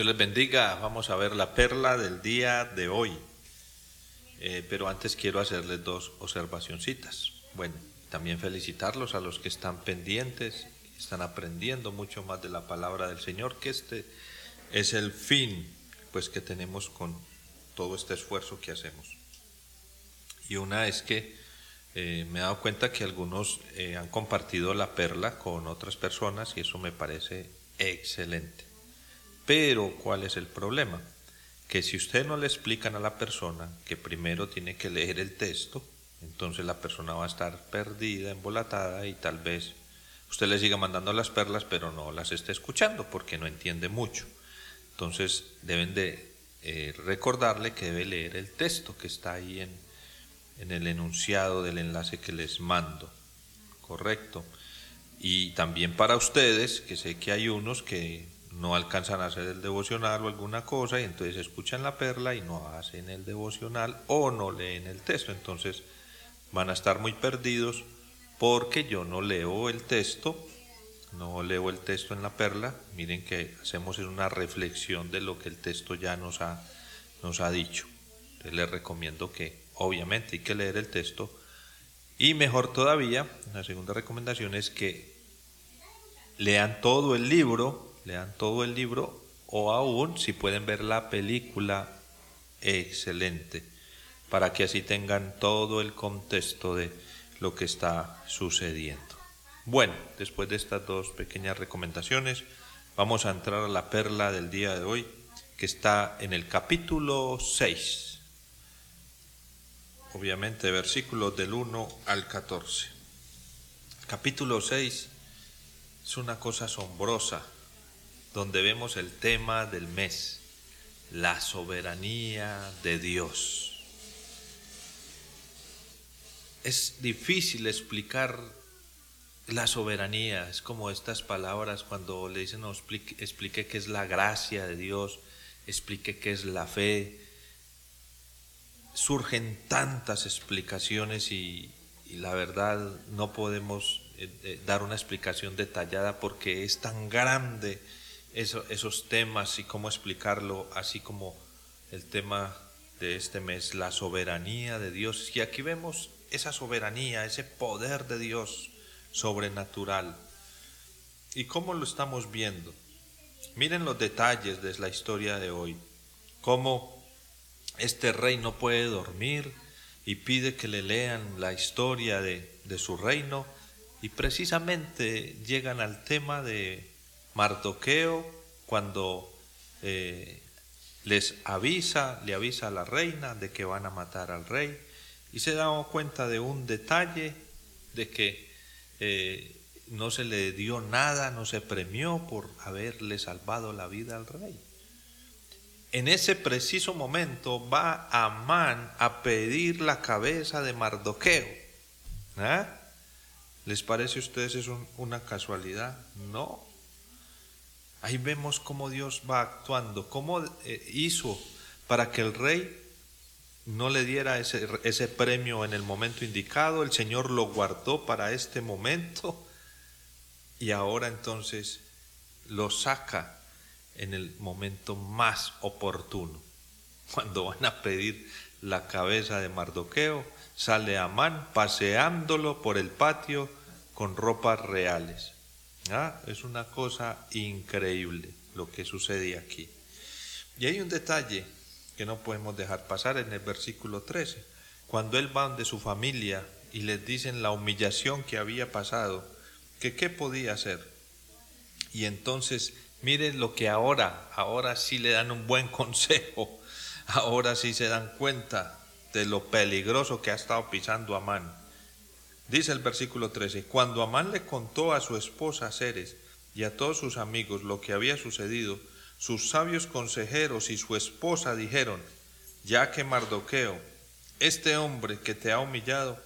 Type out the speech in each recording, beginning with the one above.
Dios les bendiga. Vamos a ver la perla del día de hoy. Eh, pero antes quiero hacerles dos observacioncitas. Bueno, también felicitarlos a los que están pendientes, están aprendiendo mucho más de la palabra del Señor, que este es el fin pues que tenemos con todo este esfuerzo que hacemos. Y una es que eh, me he dado cuenta que algunos eh, han compartido la perla con otras personas y eso me parece excelente. Pero, ¿cuál es el problema? Que si usted no le explican a la persona que primero tiene que leer el texto, entonces la persona va a estar perdida, embolatada y tal vez usted le siga mandando las perlas, pero no las esté escuchando porque no entiende mucho. Entonces deben de eh, recordarle que debe leer el texto que está ahí en, en el enunciado del enlace que les mando. Correcto. Y también para ustedes, que sé que hay unos que no alcanzan a hacer el devocional o alguna cosa y entonces escuchan la perla y no hacen el devocional o no leen el texto. Entonces van a estar muy perdidos porque yo no leo el texto, no leo el texto en la perla. Miren que hacemos una reflexión de lo que el texto ya nos ha, nos ha dicho. les recomiendo que obviamente hay que leer el texto y mejor todavía, la segunda recomendación es que lean todo el libro lean todo el libro o aún si pueden ver la película, excelente, para que así tengan todo el contexto de lo que está sucediendo. Bueno, después de estas dos pequeñas recomendaciones, vamos a entrar a la perla del día de hoy, que está en el capítulo 6, obviamente versículos del 1 al 14. Capítulo 6 es una cosa asombrosa donde vemos el tema del mes, la soberanía de Dios. Es difícil explicar la soberanía, es como estas palabras cuando le dicen, no, explique, qué es la gracia de Dios, explique qué es la fe. Surgen tantas explicaciones y, la verdad no podemos eh, eh, dar una explicación detallada porque es tan grande esos temas y cómo explicarlo, así como el tema de este mes, la soberanía de Dios. Y aquí vemos esa soberanía, ese poder de Dios sobrenatural. ¿Y cómo lo estamos viendo? Miren los detalles de la historia de hoy. Cómo este rey no puede dormir y pide que le lean la historia de, de su reino. Y precisamente llegan al tema de Mardoqueo, cuando eh, les avisa, le avisa a la reina de que van a matar al rey, y se da cuenta de un detalle, de que eh, no se le dio nada, no se premió por haberle salvado la vida al rey. En ese preciso momento va Amán a pedir la cabeza de Mardoqueo. ¿Ah? ¿Les parece a ustedes es una casualidad? No. Ahí vemos cómo Dios va actuando, cómo eh, hizo para que el rey no le diera ese, ese, premio en el momento indicado, el Señor lo guardó para este momento y ahora entonces lo saca en el momento más oportuno. Cuando van a pedir la cabeza de Mardoqueo, sale Amán paseándolo por el patio con ropas reales. Ah, es una cosa increíble lo que sucede aquí. Y hay un detalle que no podemos dejar pasar en el versículo 13. Cuando él va de su familia y les dicen la humillación que había pasado, que qué podía hacer. Y entonces, miren lo que ahora, ahora sí le dan un buen consejo, ahora sí se dan cuenta de lo peligroso que ha estado pisando Amán. Dice el versículo 13, cuando Amán le contó a su esposa Ceres y a todos sus amigos lo que había sucedido, sus sabios consejeros y su esposa dijeron, ya que Mardoqueo, este hombre que te ha humillado,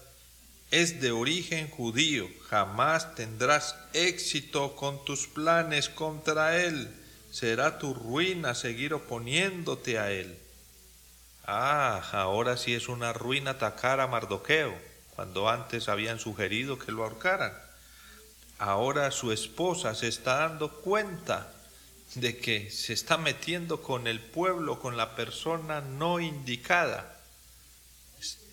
es de origen judío, jamás tendrás éxito con tus planes contra él, será tu ruina seguir oponiéndote a él. Ah, ahora sí es una ruina atacar a Mardoqueo cuando antes habían sugerido que lo ahorcaran. Ahora su esposa se está dando cuenta de que se está metiendo con el pueblo, con la persona no indicada.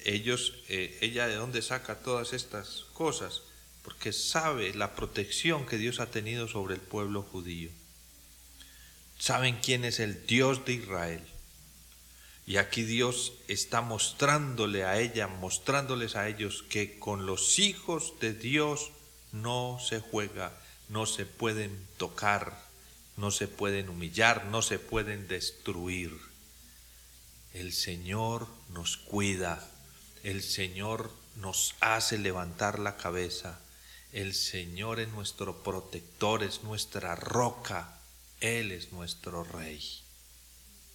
Ellos, eh, ella de dónde saca todas estas cosas, porque sabe la protección que Dios ha tenido sobre el pueblo judío. Saben quién es el Dios de Israel. Y aquí Dios está mostrándole a ella, mostrándoles a ellos que con los hijos de Dios no se juega, no se pueden tocar, no se pueden humillar, no se pueden destruir. El Señor nos cuida, el Señor nos hace levantar la cabeza, el Señor es nuestro protector, es nuestra roca, Él es nuestro Rey.